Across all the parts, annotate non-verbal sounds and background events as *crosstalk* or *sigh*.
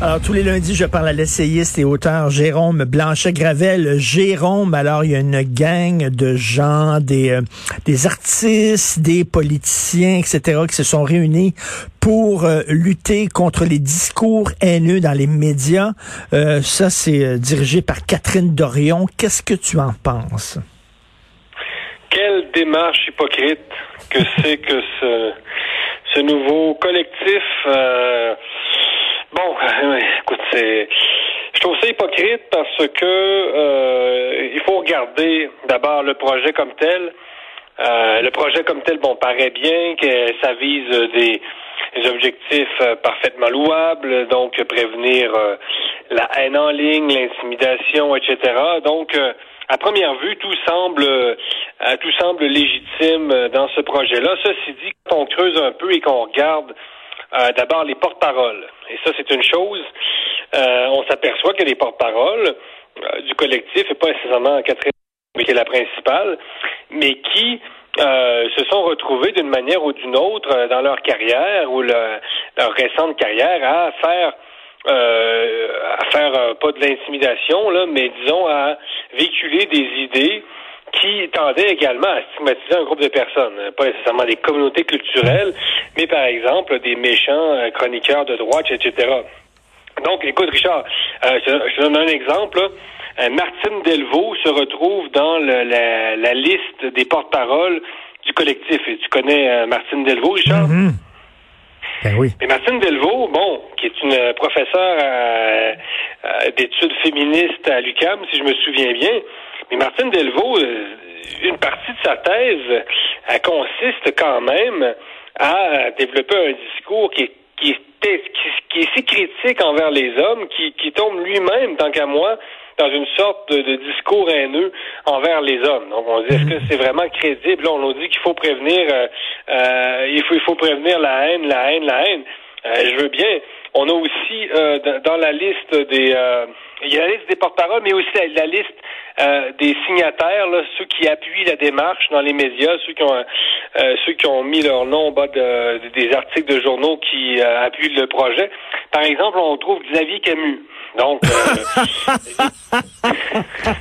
Alors, tous les lundis, je parle à l'essayiste et auteur Jérôme Blanchet-Gravel. Jérôme, alors, il y a une gang de gens, des, euh, des artistes, des politiciens, etc., qui se sont réunis pour euh, lutter contre les discours haineux dans les médias. Euh, ça, c'est dirigé par Catherine Dorion. Qu'est-ce que tu en penses? Quelle démarche hypocrite que c'est que ce, ce nouveau collectif Bon, *laughs* écoute, c'est. Je trouve ça hypocrite parce que euh, il faut regarder d'abord le projet comme tel. Euh, le projet comme tel, bon, paraît bien que ça vise des, objectifs euh, parfaitement louables, donc prévenir la haine en ligne, l'intimidation, etc. Donc, à première vue, tout semble tout semble légitime dans ce projet-là. Ceci dit, quand on creuse un peu et qu'on regarde euh, d'abord les porte-paroles. Et ça, c'est une chose. Euh, on s'aperçoit que les porte-paroles euh, du collectif, et pas nécessairement Catherine qui est la principale, mais qui se sont retrouvés d'une manière ou d'une autre dans leur carrière ou leur récente carrière à faire à faire pas de l'intimidation là, mais disons à véhiculer des idées qui tendait également à stigmatiser un groupe de personnes, pas nécessairement des communautés culturelles, mais par exemple des méchants euh, chroniqueurs de droite, etc. Donc, écoute, Richard, euh, je, donne un exemple. Euh, Martine Delvaux se retrouve dans la, liste des porte-paroles du collectif. Et tu connais Martine Delvaux, Richard? Mm-hmm. Ben oui. Et Martine Delvaux, bon, qui est une professeure d'études féministes à l'UCAM, si je me souviens bien, mais Martine Delvaux, euh, une partie de sa thèse, elle consiste quand même à développer un discours qui est qui est, qui, est si critique envers les hommes, qui, qui tombe lui-même, tant qu'à moi, dans une sorte de, discours haineux envers les hommes. Donc on dit est-ce que c'est vraiment crédible? On nous dit qu'il faut prévenir, euh, euh, il faut il faut prévenir la haine, la haine, la haine. je veux bien. On a aussi dans la liste des il y a la liste des porte-paroles, mais aussi la, liste euh, des signataires, là, ceux qui appuient la démarche dans les médias, ceux qui ont euh, ceux qui ont mis leur nom en bas de, des articles de journaux qui euh, appuient le projet. Par exemple, on trouve Xavier Camus. Donc, *laughs*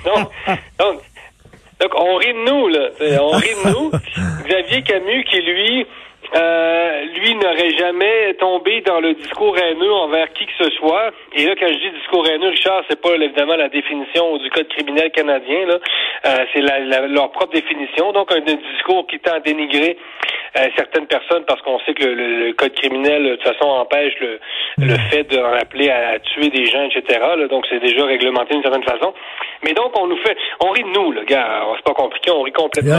donc, donc, donc, on rit de nous, là. On rit de nous. Xavier Camus, qui lui euh, lui n'aurait jamais tombé dans le discours haineux envers qui que ce soit. Et là, quand je dis discours haineux, Richard, c'est pas évidemment la définition du code criminel canadien. Là, euh, c'est leur propre définition. Donc, un, discours qui tend à dénigrer euh, certaines personnes parce qu'on sait que le, code criminel de toute façon empêche le, le mm. fait d'en appeler à, tuer des gens, etc. donc, c'est déjà réglementé d'une certaine façon. Mais donc, on nous fait, on rit de nous, le gars. C'est pas compliqué, on rit complètement.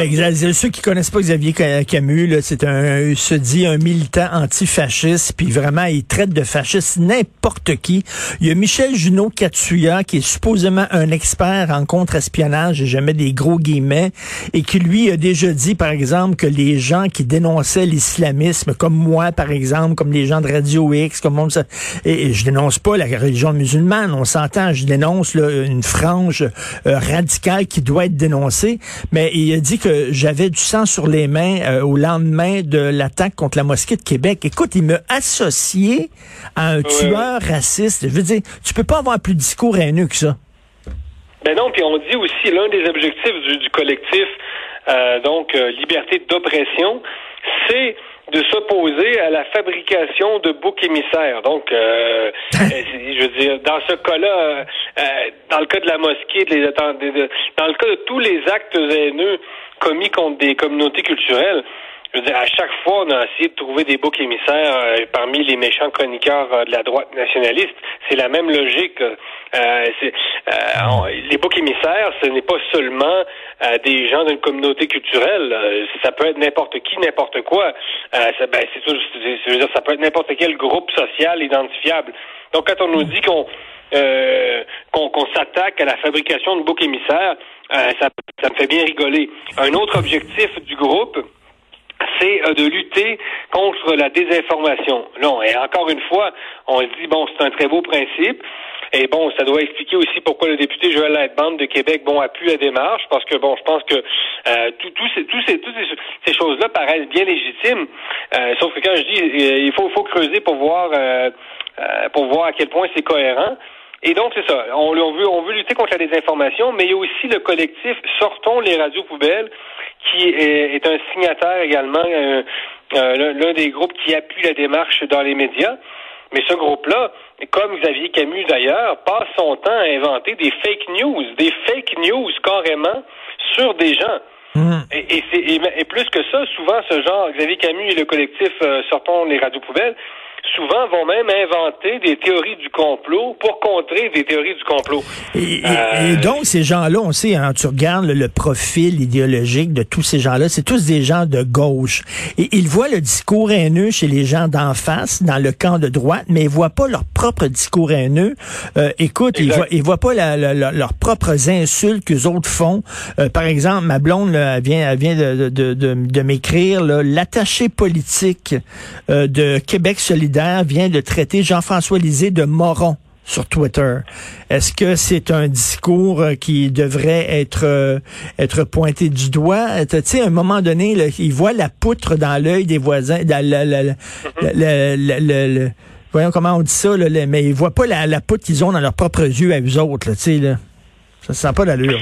ceux qui connaissent pas Xavier Camus, c'est un se dit un militant antifasciste, puis vraiment, il traite de fasciste n'importe qui. Il y a Michel Junot Katsuya, qui est supposément un expert en contre-espionnage, mets des gros guillemets, et qui, lui, a déjà dit, par exemple, que les gens qui dénonçaient l'islamisme, comme moi, par exemple, comme les gens de Radio X, comme on, et, je dénonce pas la religion musulmane, on s'entend, je dénonce une frange euh, radicale qui doit être dénoncée, mais il a dit que j'avais du sang sur les mains euh, au lendemain de la attaque contre la mosquée de Québec. Écoute, il me associé à un tueur raciste. Je veux dire, tu peux pas avoir plus de discours haineux que ça. Ben non, puis on dit aussi l'un des objectifs du, collectif, euh, donc euh, liberté d'oppression, c'est de s'opposer à la fabrication de boucs émissaires. Donc, euh, *laughs* je veux dire, dans ce cas-là, dans le cas de la mosquée, de les, dans le cas de tous les actes haineux commis contre des communautés culturelles, je veux dire, à chaque fois, on a essayé de trouver des boucs émissaires euh, parmi les méchants chroniqueurs euh, de la droite nationaliste. C'est la même logique. Euh, les boucs émissaires, ce n'est pas seulement des gens d'une communauté culturelle. ça peut être n'importe qui, n'importe quoi. ça, ben, c'est, veux dire, ça peut être n'importe quel groupe social identifiable. Donc, quand on nous dit qu'on qu'on, s'attaque à la fabrication de boucs émissaires, ça, ça me fait bien rigoler. Un autre objectif du groupe, c'est de lutter contre la désinformation. Non, et encore une fois, on se dit, bon, c'est un très beau principe, et bon, ça doit expliquer aussi pourquoi le député Joël Lightband de Québec, bon, appuie la démarche, parce que bon, je pense que euh, toutes ces, choses-là paraissent bien légitimes. Euh, sauf que quand je dis, euh, il faut, faut creuser pour voir, euh, euh, pour voir à quel point c'est cohérent. Et donc, c'est ça. On, on, veut, on veut lutter contre la désinformation, mais il y a aussi le collectif Sortons les radios poubelles, qui est, est un signataire également, euh, l'un des groupes qui appuie la démarche dans les médias. Mais ce groupe-là, comme Xavier Camus d'ailleurs, passe son temps à inventer des fake news, des fake news carrément sur des gens. Mmh. Et, et, et, plus que ça, souvent ce genre, Xavier Camus et le collectif euh, Sortons les radios poubelles, souvent vont même inventer des théories du complot pour contrer des théories du complot. Et, euh... donc, ces gens-là, on sait, hein, tu regardes le, profil idéologique de tous ces gens-là, c'est tous des gens de gauche. Et ils voient le discours haineux chez les gens d'en face, dans le camp de droite, mais ils voient pas leur propre discours haineux. Euh, écoute, ils voient, ils voient pas la, la, la, leurs propres insultes que les autres font. Euh, par exemple, ma blonde là, elle vient, elle vient de, de, de, de m'écrire l'attaché politique de Québec solidaire vient de traiter Jean-François Lisée de moron sur Twitter. Est-ce que c'est un discours euh, qui devrait être euh, être pointé du doigt? Euh, Tu sais, à un moment donné, il voit la poutre dans l'œil des voisins. voyons comment on dit ça, mais il voit pas la, poutre qu'ils ont dans leurs propres yeux à eux autres. Là, là. Ça sent pas l'allure.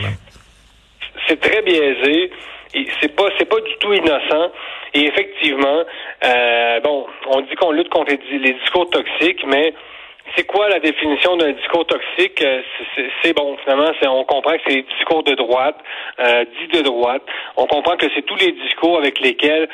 C'est très biaisé. C'est pas c'est pas du tout innocent. Et effectivement, euh, bon, on dit qu'on lutte contre les, discours toxiques, mais c'est quoi la définition d'un discours toxique? Euh, C'est bon, finalement, on comprend que c'est discours de droite, euh, dits de droite. On comprend que c'est tous les discours avec lesquels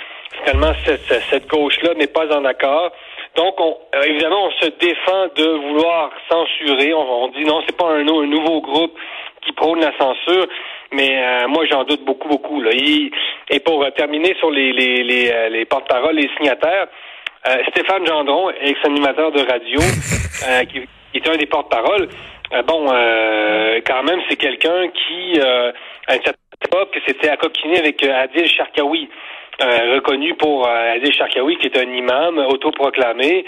finalement cette, cette gauche-là n'est pas en accord. Donc, on, euh, évidemment, on se défend de vouloir censurer. On, dit non, c'est pas un, un nouveau groupe qui prône la censure. Mais euh, moi, j'en doute beaucoup, beaucoup. Là. et pour euh, terminer sur les, les, les, euh, les porte-paroles, les signataires, Stéphane Gendron, ex-animateur de radio, *laughs* qui, qui, était un des porte-paroles, bon, quand même, c'est quelqu'un qui, à une certaine époque, s'était accoquiné avec Adil Sharkawi. reconnu pour Adil Sharkawi, qui est un imam autoproclamé,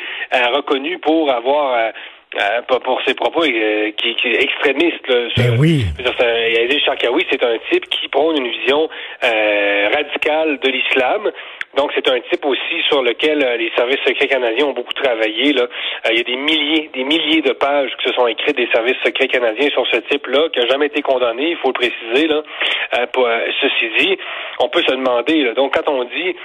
reconnu pour avoir euh, pour ses propos euh, qui, qui, est extrémiste. Là, ben oui. Yazid Sharkawi, c'est un type qui prône une vision euh, radicale de l'islam. Donc, c'est un type aussi sur lequel euh, les services secrets canadiens ont beaucoup travaillé. Là. il y a des milliers, des milliers de pages qui se sont écrites des services secrets canadiens sur ce type-là, qui n'a jamais été condamné, il faut le préciser. Là. Pour, ceci dit, on peut se demander, là, donc quand on dit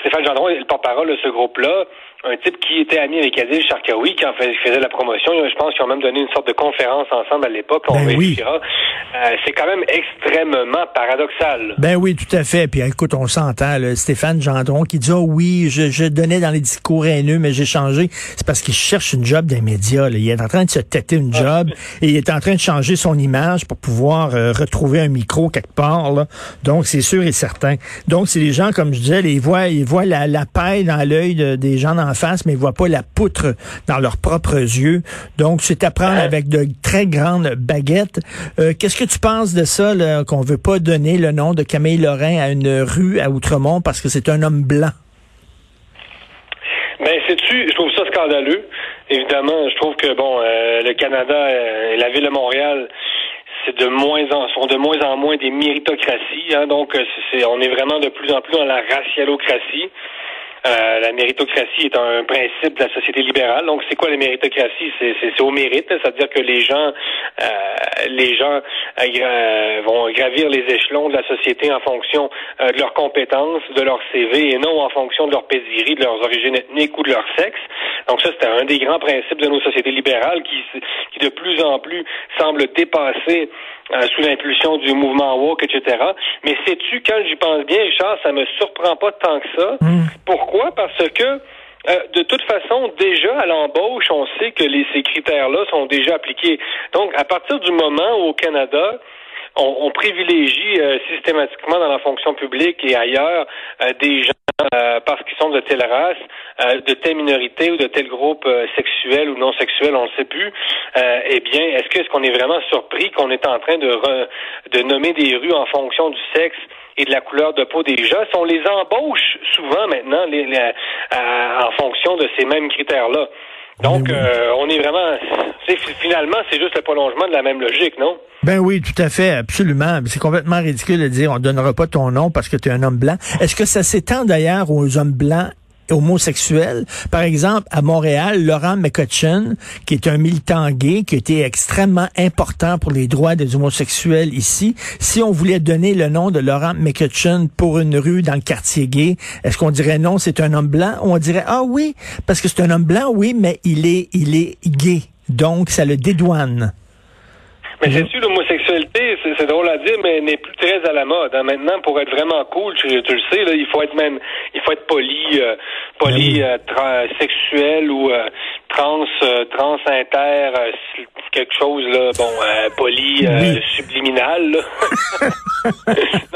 Stéphane Gendron est le porte-parole de ce groupe-là, un type qui était ami avec Adil Sharkawi, qui en faisait la promotion. Je pense qu'ils ont même donné une sorte de conférence ensemble à l'époque. On ben oui. Euh, c'est quand même extrêmement paradoxal. Ben oui, tout à fait. Puis écoute, on s'entend. Stéphane Gendron qui dit oh, oui, je, je, donnais dans les discours haineux, mais j'ai changé. C'est parce qu'il cherche une job des médias. Là. Il est en train de se têter une job et il est en train de changer son image pour pouvoir euh, retrouver un micro quelque part. Là. Donc, c'est sûr et certain. Donc, c'est les gens, comme je disais, ils voient, ils voient la, la paille dans l'œil des gens dans face, mais ils voient pas la poutre dans leurs propres yeux. Donc, c'est à prendre avec de très grandes baguettes. Euh, qu'est-ce que tu penses de ça, qu'on veut pas donner le nom de Camille Lorrain à une rue à Outremont parce que c'est un homme blanc? Ben, sais-tu, je trouve ça scandaleux. Évidemment, je trouve que, bon, euh, le Canada euh, et la ville de Montréal, c'est de moins en sont de moins en moins des méritocraties. Hein, donc, c'est, on est vraiment de plus en plus dans la racialocratie. Euh, la méritocratie est un principe de la société libérale. Donc, c'est quoi la méritocratie? C'est au mérite, c'est-à-dire que les gens, euh, les gens euh, vont gravir les échelons de la société en fonction de leurs compétences, de leur CV, et non en fonction de leur pédigree, de leurs origines ethniques ou de leur sexe. Donc, ça, c'est un des grands principes de nos sociétés libérales qui, qui de plus en plus semble dépasser sous l'impulsion du mouvement woke, etc. Mais sais-tu, quand j'y pense bien, Richard, ça me surprend pas tant que ça. Hmm. Pourquoi pourquoi? Parce que euh, de toute façon, déjà à l'embauche, on sait que les, ces critères-là sont déjà appliqués. Donc, à partir du moment où au Canada, on, privilégie euh, systématiquement dans la fonction publique et ailleurs euh, des gens euh, parce qu'ils sont de telle race, euh, de telle minorité ou de tel groupe euh, sexuel ou non sexuel, on ne sait plus. eh bien, est-ce que est-ce qu'on est vraiment surpris qu'on est en train de de nommer des rues en fonction du sexe et de la couleur de peau des gens? On les embauche souvent maintenant les, en fonction de ces mêmes critères-là. Donc, euh, on est vraiment, finalement, c'est juste le prolongement de la même logique, non? Ben oui, tout à fait, absolument. C'est complètement ridicule de dire on donnera pas ton nom parce que tu es un homme blanc. Est-ce que ça s'étend d'ailleurs aux hommes blancs homosexuels. Par exemple, à Montréal, Laurent McCutcheon, qui est un militant gay, qui était extrêmement important pour les droits des homosexuels ici, si on voulait donner le nom de Laurent McCutcheon pour une rue dans le quartier gay, est-ce qu'on dirait non, c'est un homme blanc, on dirait ah oui, parce que c'est un homme blanc, oui, mais il est, il est gay. Donc, ça le dédouane. Mais c'est sûr, l'homosexualité, c'est drôle à dire, mais n'est plus très à la mode. Hein. Maintenant, pour être vraiment cool, tu, le sais, là, il faut être même, il faut être poli, euh, poli, ben euh, sexuel ou euh, trans, trans inter, quelque chose là, bon, poli, subliminal. Là. *laughs*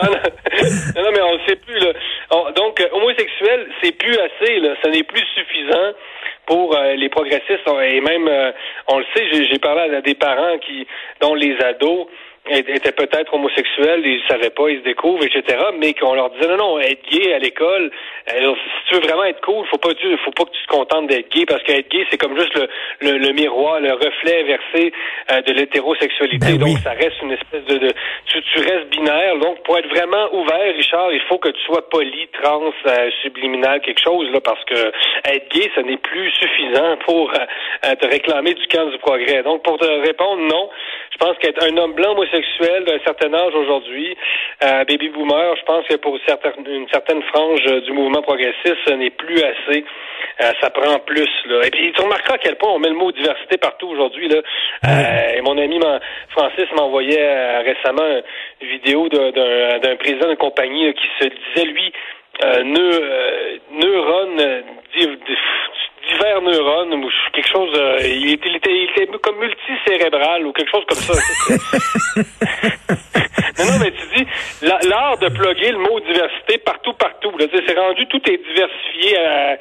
non, non, mais on ne sait plus. Là. donc, homosexuel, c'est plus assez. Là, ce n'est plus suffisant pour euh, les progressistes. Et même euh, on le sait, j'ai parlé à des parents qui dont les ados étaient peut-être homosexuels, ils ne savaient pas, ils se découvrent, etc. Mais qu'on leur disait non, non, être gay à l'école, euh, si tu veux vraiment être cool, faut pas, faut pas que tu te contentes d'être gay parce qu'être gay, c'est comme juste le, le, miroir, le reflet inversé euh, de l'hétérosexualité. Ben donc ça reste une espèce de, de tu, tu, restes binaire. Donc pour être vraiment ouvert, Richard, il faut que tu sois poli, trans, euh, subliminal, quelque chose là, parce que être gay, ce n'est plus suffisant pour te réclamer du camp du progrès. Donc pour te répondre, non. Je pense qu'être un homme blanc d'un certain âge aujourd'hui, euh, baby boomer, je pense que pour une certaine frange du mouvement progressiste, ce n'est plus assez. Euh, ça prend plus. Là. Et puis tu remarqueras à quel point on met le mot diversité partout aujourd'hui. Là. Euh, et mon ami Francis m'envoyait récemment une vidéo d'un président de compagnie qui se disait lui neurones divers neurones ou quelque chose. Euh, il, était, il, était, comme multicérébral ou quelque chose comme ça. *laughs* non, non, mais tu dis l'art de plugger le mot diversité partout, partout. C'est rendu tout est diversifié à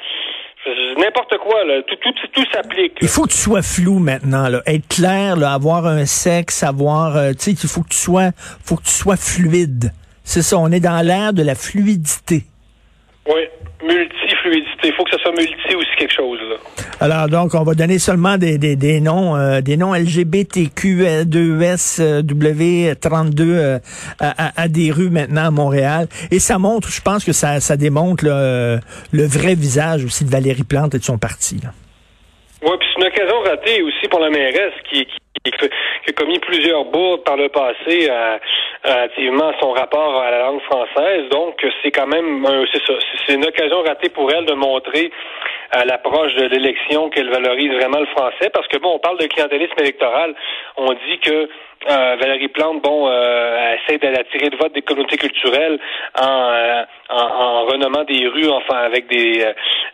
n'importe quoi, là. Tout, tout, tout s'applique. Il faut que tu sois flou maintenant, là. Être clair, là, avoir un sexe, avoir, euh, tu sais, il faut que tu sois, faut que tu sois fluide. C'est ça, on est dans l'ère de la fluidité. Multifluidité. Il faut que ce soit multi aussi quelque chose. Là. Alors donc, on va donner seulement des, des, des noms, euh, des noms LGBTQ2SW32 euh, à, à, des rues maintenant à Montréal. Et ça montre, je pense que ça, ça démontre le vrai visage aussi de Valérie Plante et de son parti. Oui, puis c'est une occasion ratée aussi pour la mairesse qui, qui qui a commis plusieurs bourdes par le passé euh, relativement son rapport à la langue française. Donc, c'est quand même, c'est ça, c'est une occasion ratée pour elle de montrer à l'approche de l'élection qu'elle valorise vraiment le français. Parce que bon, on parle de clientélisme électoral. On dit que euh, Valérie Plante, bon, euh, essaie d'attirer de vote des communautés culturelles en, euh, en, renommant des rues, enfin avec des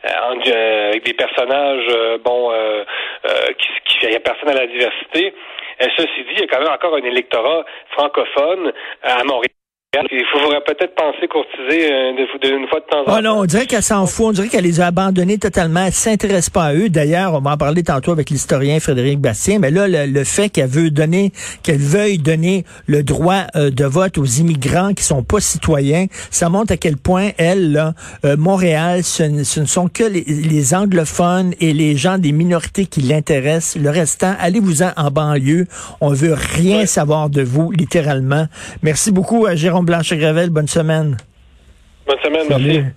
avec des personnages, bon, qui, qui personne à la diversité. Ceci dit, il y a quand même encore un électorat francophone à Montréal il faudrait peut-être penser courtiser euh, une fois de temps en temps. Oh non, on dirait qu'elle s'en fout. On dirait qu'elle les a abandonnés totalement. Elle s'intéresse pas à eux. D'ailleurs, on va en parler tantôt avec l'historien Frédéric Bastien. Mais là, le, fait qu'elle veut donner, qu'elle veuille donner le droit euh, de vote aux immigrants qui sont pas citoyens, ça montre à quel point elle, là, euh, Montréal, ce, ne sont que les, anglophones et les gens des minorités qui l'intéressent. Le restant, allez-vous-en en banlieue. On veut rien savoir de vous, littéralement. Merci beaucoup à Jérôme Blanche-Gravel, bonne semaine. Bonne semaine, merci.